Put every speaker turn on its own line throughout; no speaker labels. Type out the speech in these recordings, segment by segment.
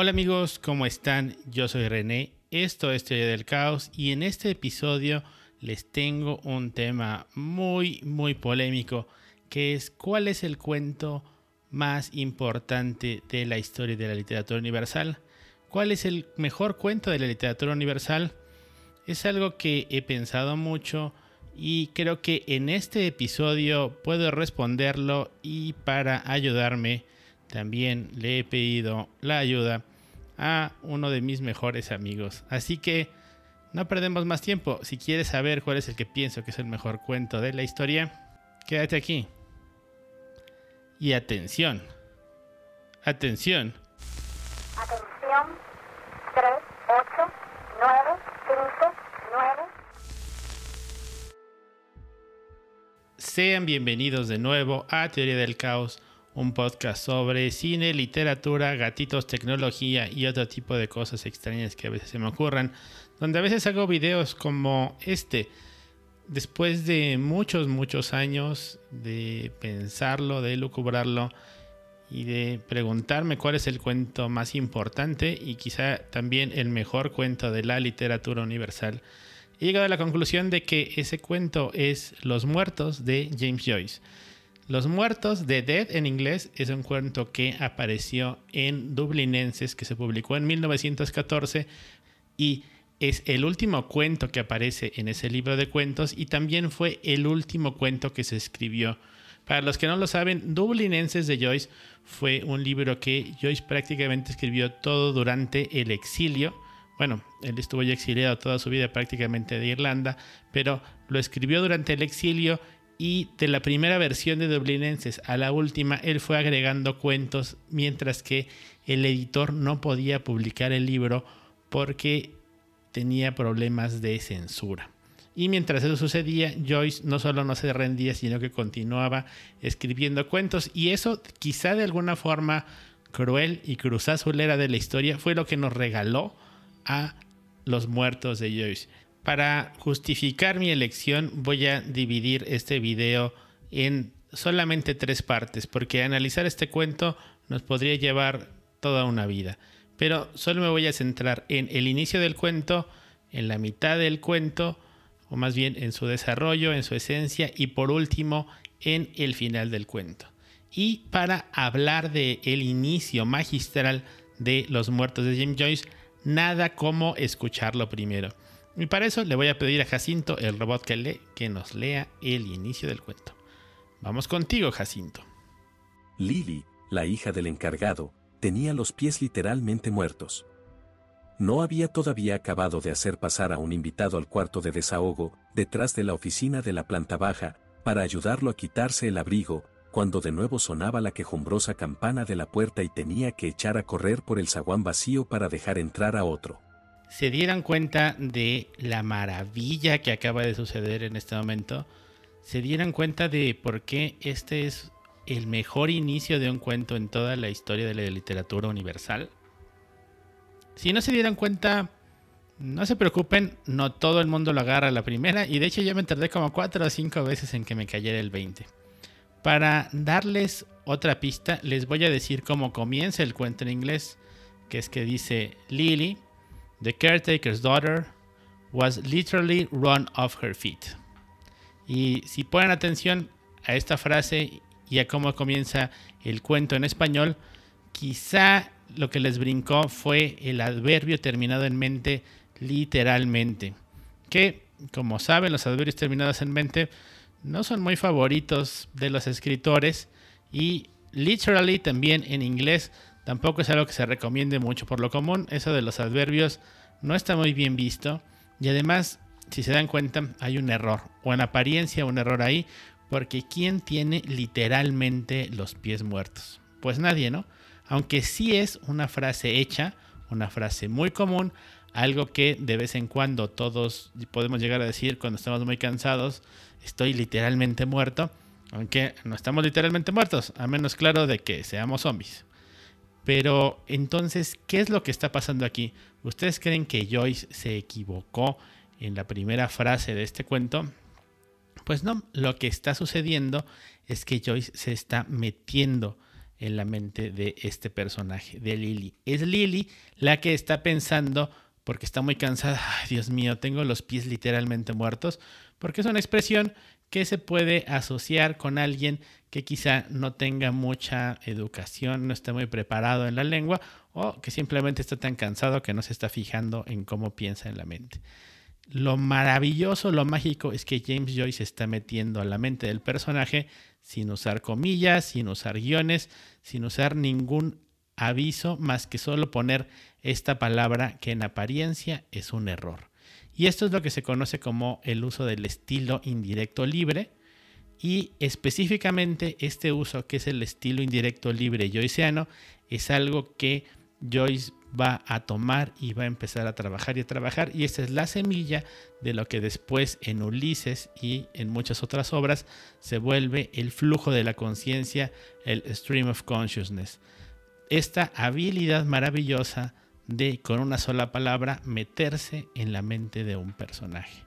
Hola amigos, ¿cómo están? Yo soy René, esto es Teoría del Caos y en este episodio les tengo un tema muy, muy polémico, que es cuál es el cuento más importante de la historia de la literatura universal. ¿Cuál es el mejor cuento de la literatura universal? Es algo que he pensado mucho y creo que en este episodio puedo responderlo y para ayudarme también le he pedido la ayuda a uno de mis mejores amigos. Así que no perdemos más tiempo. Si quieres saber cuál es el que pienso que es el mejor cuento de la historia, quédate aquí. Y atención. Atención.
Atención. 3, 8, 9, 5, 9.
Sean bienvenidos de nuevo a Teoría del Caos un podcast sobre cine, literatura, gatitos, tecnología y otro tipo de cosas extrañas que a veces se me ocurran, donde a veces hago videos como este. Después de muchos, muchos años de pensarlo, de lucubrarlo y de preguntarme cuál es el cuento más importante y quizá también el mejor cuento de la literatura universal, he llegado a la conclusión de que ese cuento es Los Muertos de James Joyce. Los Muertos de Dead en inglés es un cuento que apareció en Dublinenses, que se publicó en 1914 y es el último cuento que aparece en ese libro de cuentos y también fue el último cuento que se escribió. Para los que no lo saben, Dublinenses de Joyce fue un libro que Joyce prácticamente escribió todo durante el exilio. Bueno, él estuvo ya exiliado toda su vida prácticamente de Irlanda, pero lo escribió durante el exilio y de la primera versión de Dublinenses a la última, él fue agregando cuentos, mientras que el editor no podía publicar el libro porque tenía problemas de censura. Y mientras eso sucedía, Joyce no solo no se rendía, sino que continuaba escribiendo cuentos. Y eso, quizá de alguna forma cruel y cruzazulera de la historia, fue lo que nos regaló a los muertos de Joyce. Para justificar mi elección voy a dividir este video en solamente tres partes, porque analizar este cuento nos podría llevar toda una vida. Pero solo me voy a centrar en el inicio del cuento, en la mitad del cuento, o más bien en su desarrollo, en su esencia, y por último en el final del cuento. Y para hablar de el inicio magistral de Los Muertos de James Joyce, nada como escucharlo primero. Y para eso le voy a pedir a Jacinto, el robot que lee, que nos lea el inicio del cuento. Vamos contigo, Jacinto.
Lily, la hija del encargado, tenía los pies literalmente muertos. No había todavía acabado de hacer pasar a un invitado al cuarto de desahogo, detrás de la oficina de la planta baja, para ayudarlo a quitarse el abrigo, cuando de nuevo sonaba la quejumbrosa campana de la puerta y tenía que echar a correr por el zaguán vacío para dejar entrar a otro
se dieran cuenta de la maravilla que acaba de suceder en este momento, se dieran cuenta de por qué este es el mejor inicio de un cuento en toda la historia de la literatura universal. Si no se dieran cuenta, no se preocupen, no todo el mundo lo agarra a la primera y de hecho yo me tardé como 4 o 5 veces en que me cayera el 20. Para darles otra pista, les voy a decir cómo comienza el cuento en inglés, que es que dice Lily, The caretaker's daughter was literally run off her feet. Y si ponen atención a esta frase y a cómo comienza el cuento en español, quizá lo que les brincó fue el adverbio terminado en mente literalmente. Que, como saben, los adverbios terminados en mente no son muy favoritos de los escritores y literally también en inglés Tampoco es algo que se recomiende mucho por lo común. Eso de los adverbios no está muy bien visto. Y además, si se dan cuenta, hay un error. O en apariencia un error ahí. Porque ¿quién tiene literalmente los pies muertos? Pues nadie, ¿no? Aunque sí es una frase hecha, una frase muy común, algo que de vez en cuando todos podemos llegar a decir cuando estamos muy cansados, estoy literalmente muerto, aunque no estamos literalmente muertos, a menos claro de que seamos zombies. Pero entonces, ¿qué es lo que está pasando aquí? ¿Ustedes creen que Joyce se equivocó en la primera frase de este cuento? Pues no, lo que está sucediendo es que Joyce se está metiendo en la mente de este personaje, de Lily. Es Lily la que está pensando, porque está muy cansada, Dios mío, tengo los pies literalmente muertos, porque es una expresión que se puede asociar con alguien que quizá no tenga mucha educación, no esté muy preparado en la lengua o que simplemente está tan cansado que no se está fijando en cómo piensa en la mente. Lo maravilloso, lo mágico es que James Joyce está metiendo a la mente del personaje sin usar comillas, sin usar guiones, sin usar ningún aviso más que solo poner esta palabra que en apariencia es un error. Y esto es lo que se conoce como el uso del estilo indirecto libre. Y específicamente este uso, que es el estilo indirecto libre joyceano, es algo que Joyce va a tomar y va a empezar a trabajar y a trabajar. Y esta es la semilla de lo que después en Ulises y en muchas otras obras se vuelve el flujo de la conciencia, el stream of consciousness. Esta habilidad maravillosa de con una sola palabra meterse en la mente de un personaje.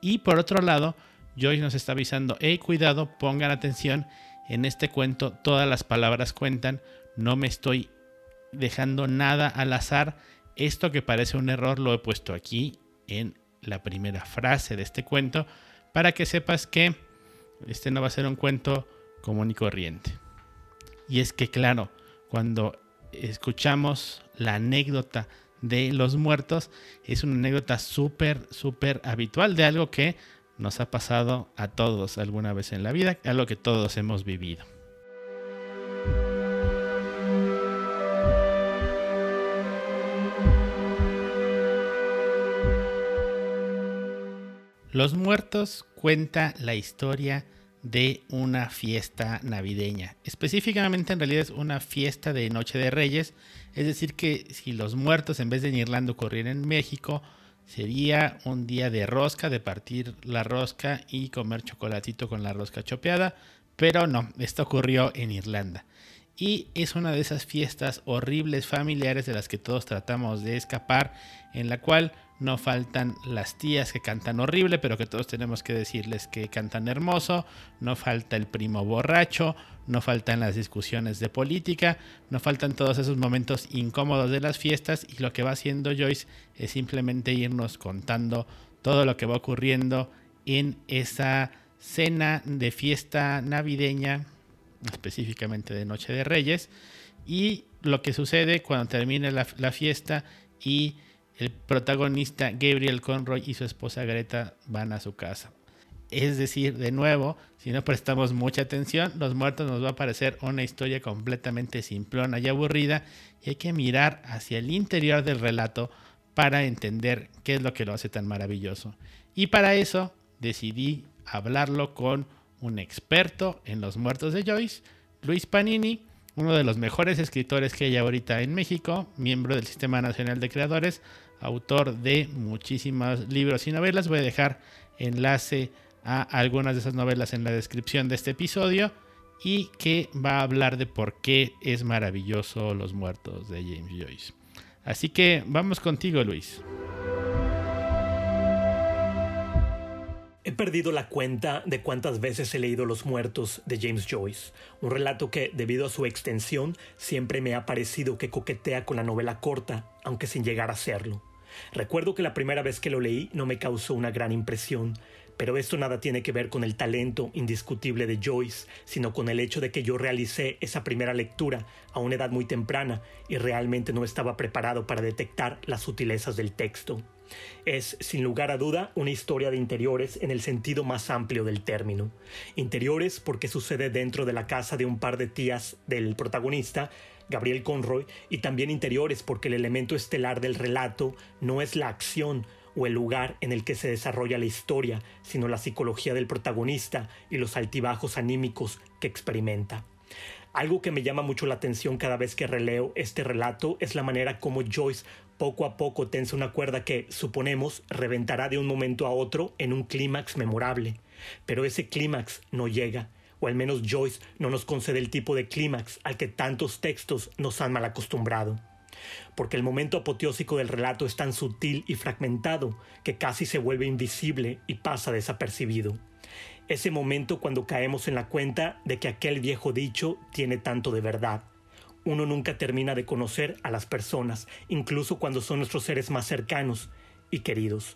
Y por otro lado, Joyce nos está avisando, hey cuidado, pongan atención, en este cuento todas las palabras cuentan, no me estoy dejando nada al azar, esto que parece un error lo he puesto aquí en la primera frase de este cuento para que sepas que este no va a ser un cuento común y corriente. Y es que claro, cuando escuchamos la anécdota de los muertos, es una anécdota súper, súper habitual de algo que nos ha pasado a todos alguna vez en la vida, algo que todos hemos vivido. Los muertos cuenta la historia de una fiesta navideña. Específicamente en realidad es una fiesta de Noche de Reyes. Es decir, que si los muertos en vez de en Irlanda ocurrieran en México, sería un día de rosca, de partir la rosca y comer chocolatito con la rosca chopeada. Pero no, esto ocurrió en Irlanda. Y es una de esas fiestas horribles familiares de las que todos tratamos de escapar, en la cual no faltan las tías que cantan horrible, pero que todos tenemos que decirles que cantan hermoso, no falta el primo borracho, no faltan las discusiones de política, no faltan todos esos momentos incómodos de las fiestas y lo que va haciendo Joyce es simplemente irnos contando todo lo que va ocurriendo en esa cena de fiesta navideña, específicamente de Noche de Reyes, y lo que sucede cuando termine la, la fiesta y el protagonista Gabriel Conroy y su esposa Greta van a su casa. Es decir, de nuevo, si no prestamos mucha atención, Los Muertos nos va a parecer una historia completamente simplona y aburrida y hay que mirar hacia el interior del relato para entender qué es lo que lo hace tan maravilloso. Y para eso decidí hablarlo con un experto en Los Muertos de Joyce, Luis Panini, uno de los mejores escritores que hay ahorita en México, miembro del Sistema Nacional de Creadores, autor de muchísimos libros y novelas. Voy a dejar enlace a algunas de esas novelas en la descripción de este episodio y que va a hablar de por qué es maravilloso Los Muertos de James Joyce. Así que vamos contigo, Luis.
He perdido la cuenta de cuántas veces he leído Los Muertos de James Joyce, un relato que, debido a su extensión, siempre me ha parecido que coquetea con la novela corta, aunque sin llegar a serlo. Recuerdo que la primera vez que lo leí no me causó una gran impresión, pero esto nada tiene que ver con el talento indiscutible de Joyce, sino con el hecho de que yo realicé esa primera lectura a una edad muy temprana y realmente no estaba preparado para detectar las sutilezas del texto. Es, sin lugar a duda, una historia de interiores en el sentido más amplio del término. Interiores porque sucede dentro de la casa de un par de tías del protagonista, Gabriel Conroy, y también interiores porque el elemento estelar del relato no es la acción o el lugar en el que se desarrolla la historia, sino la psicología del protagonista y los altibajos anímicos que experimenta. Algo que me llama mucho la atención cada vez que releo este relato es la manera como Joyce poco a poco tensa una cuerda que, suponemos, reventará de un momento a otro en un clímax memorable. Pero ese clímax no llega, o al menos Joyce no nos concede el tipo de clímax al que tantos textos nos han mal acostumbrado. Porque el momento apoteósico del relato es tan sutil y fragmentado que casi se vuelve invisible y pasa desapercibido. Ese momento cuando caemos en la cuenta de que aquel viejo dicho tiene tanto de verdad. uno nunca termina de conocer a las personas, incluso cuando son nuestros seres más cercanos y queridos.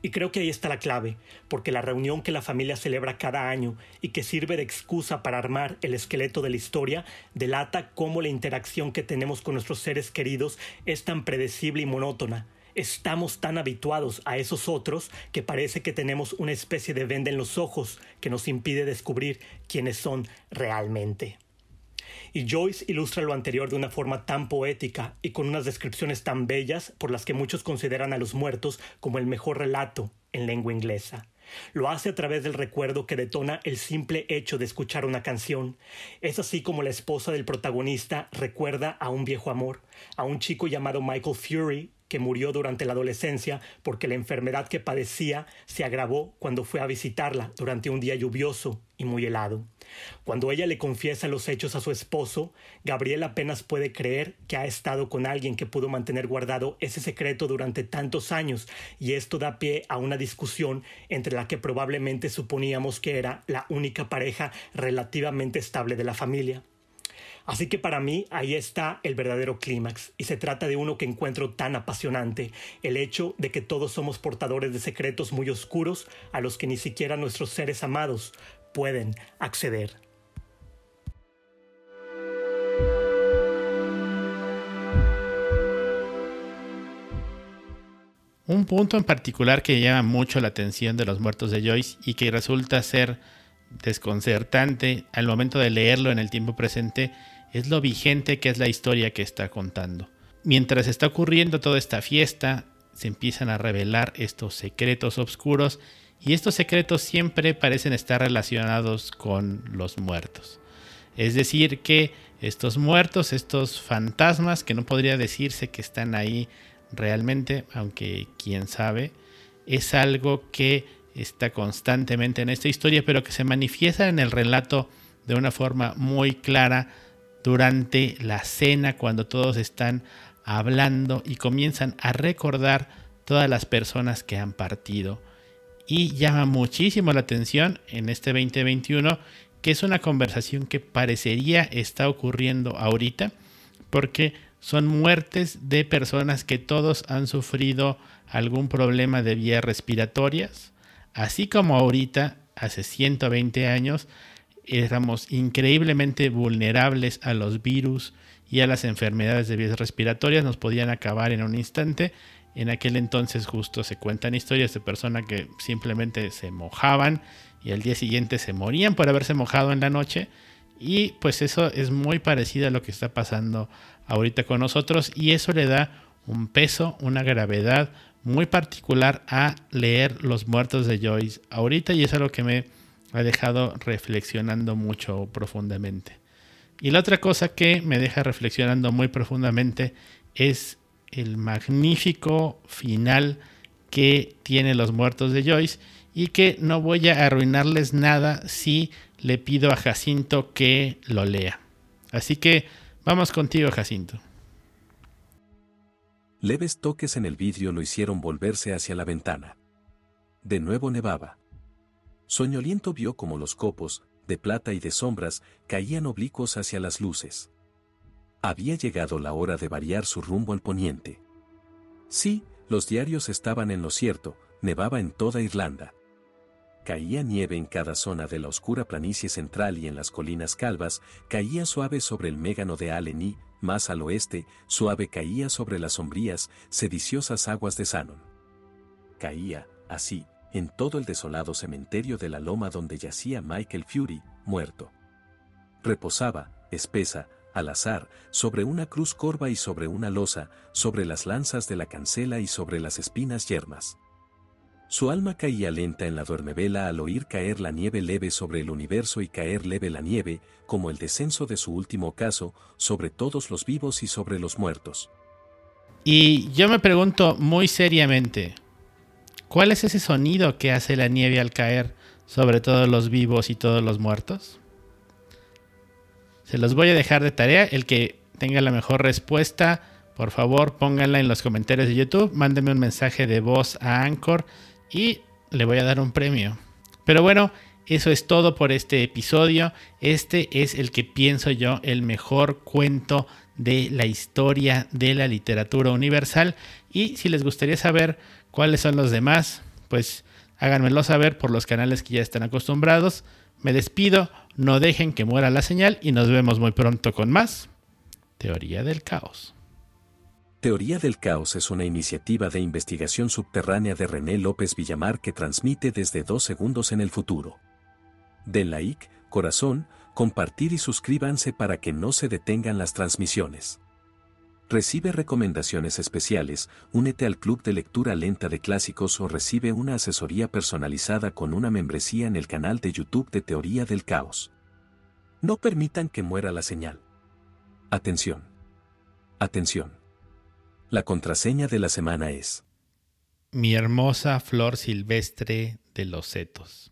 Y creo que ahí está la clave, porque la reunión que la familia celebra cada año y que sirve de excusa para armar el esqueleto de la historia, delata cómo la interacción que tenemos con nuestros seres queridos es tan predecible y monótona. Estamos tan habituados a esos otros que parece que tenemos una especie de venda en los ojos que nos impide descubrir quiénes son realmente. Y Joyce ilustra lo anterior de una forma tan poética y con unas descripciones tan bellas por las que muchos consideran a los muertos como el mejor relato en lengua inglesa. Lo hace a través del recuerdo que detona el simple hecho de escuchar una canción. Es así como la esposa del protagonista recuerda a un viejo amor, a un chico llamado Michael Fury, que murió durante la adolescencia porque la enfermedad que padecía se agravó cuando fue a visitarla durante un día lluvioso y muy helado. Cuando ella le confiesa los hechos a su esposo, Gabriel apenas puede creer que ha estado con alguien que pudo mantener guardado ese secreto durante tantos años, y esto da pie a una discusión entre la que probablemente suponíamos que era la única pareja relativamente estable de la familia. Así que para mí ahí está el verdadero clímax, y se trata de uno que encuentro tan apasionante, el hecho de que todos somos portadores de secretos muy oscuros a los que ni siquiera nuestros seres amados pueden acceder.
Un punto en particular que llama mucho la atención de los muertos de Joyce y que resulta ser desconcertante al momento de leerlo en el tiempo presente es lo vigente que es la historia que está contando. Mientras está ocurriendo toda esta fiesta, se empiezan a revelar estos secretos oscuros y estos secretos siempre parecen estar relacionados con los muertos. Es decir, que estos muertos, estos fantasmas, que no podría decirse que están ahí realmente, aunque quién sabe, es algo que está constantemente en esta historia, pero que se manifiesta en el relato de una forma muy clara durante la cena, cuando todos están hablando y comienzan a recordar todas las personas que han partido. Y llama muchísimo la atención en este 2021 que es una conversación que parecería está ocurriendo ahorita, porque son muertes de personas que todos han sufrido algún problema de vías respiratorias, así como ahorita, hace 120 años, éramos increíblemente vulnerables a los virus y a las enfermedades de vías respiratorias, nos podían acabar en un instante. En aquel entonces justo se cuentan historias de personas que simplemente se mojaban y al día siguiente se morían por haberse mojado en la noche. Y pues eso es muy parecido a lo que está pasando ahorita con nosotros y eso le da un peso, una gravedad muy particular a leer Los Muertos de Joyce ahorita y eso es lo que me ha dejado reflexionando mucho profundamente. Y la otra cosa que me deja reflexionando muy profundamente es el magnífico final que tiene Los Muertos de Joyce y que no voy a arruinarles nada si le pido a Jacinto que lo lea. Así que vamos contigo, Jacinto.
Leves toques en el vidrio lo hicieron volverse hacia la ventana. De nuevo nevaba. Soñoliento vio como los copos, de plata y de sombras, caían oblicuos hacia las luces. Había llegado la hora de variar su rumbo al poniente. Sí, los diarios estaban en lo cierto, nevaba en toda Irlanda. Caía nieve en cada zona de la oscura planicie central y en las colinas calvas, caía suave sobre el mégano de Allen y, más al oeste, suave caía sobre las sombrías, sediciosas aguas de Sanon. Caía, así, en todo el desolado cementerio de la loma donde yacía Michael Fury, muerto. Reposaba, espesa, al azar, sobre una cruz corva y sobre una losa, sobre las lanzas de la cancela y sobre las espinas yermas. Su alma caía lenta en la duermevela al oír caer la nieve leve sobre el universo y caer leve la nieve, como el descenso de su último caso, sobre todos los vivos y sobre los muertos.
Y yo me pregunto muy seriamente, ¿Cuál es ese sonido que hace la nieve al caer sobre todos los vivos y todos los muertos? Se los voy a dejar de tarea. El que tenga la mejor respuesta, por favor pónganla en los comentarios de YouTube. Mándenme un mensaje de voz a Anchor y le voy a dar un premio. Pero bueno, eso es todo por este episodio. Este es el que pienso yo el mejor cuento de la historia de la literatura universal. Y si les gustaría saber cuáles son los demás, pues háganmelo saber por los canales que ya están acostumbrados. Me despido, no dejen que muera la señal y nos vemos muy pronto con más Teoría del Caos.
Teoría del Caos es una iniciativa de investigación subterránea de René López Villamar que transmite desde dos segundos en el futuro. Den like, corazón, compartir y suscríbanse para que no se detengan las transmisiones. Recibe recomendaciones especiales, únete al club de lectura lenta de clásicos o recibe una asesoría personalizada con una membresía en el canal de YouTube de Teoría del Caos. No permitan que muera la señal. Atención. Atención. La contraseña de la semana es...
Mi hermosa flor silvestre de los setos.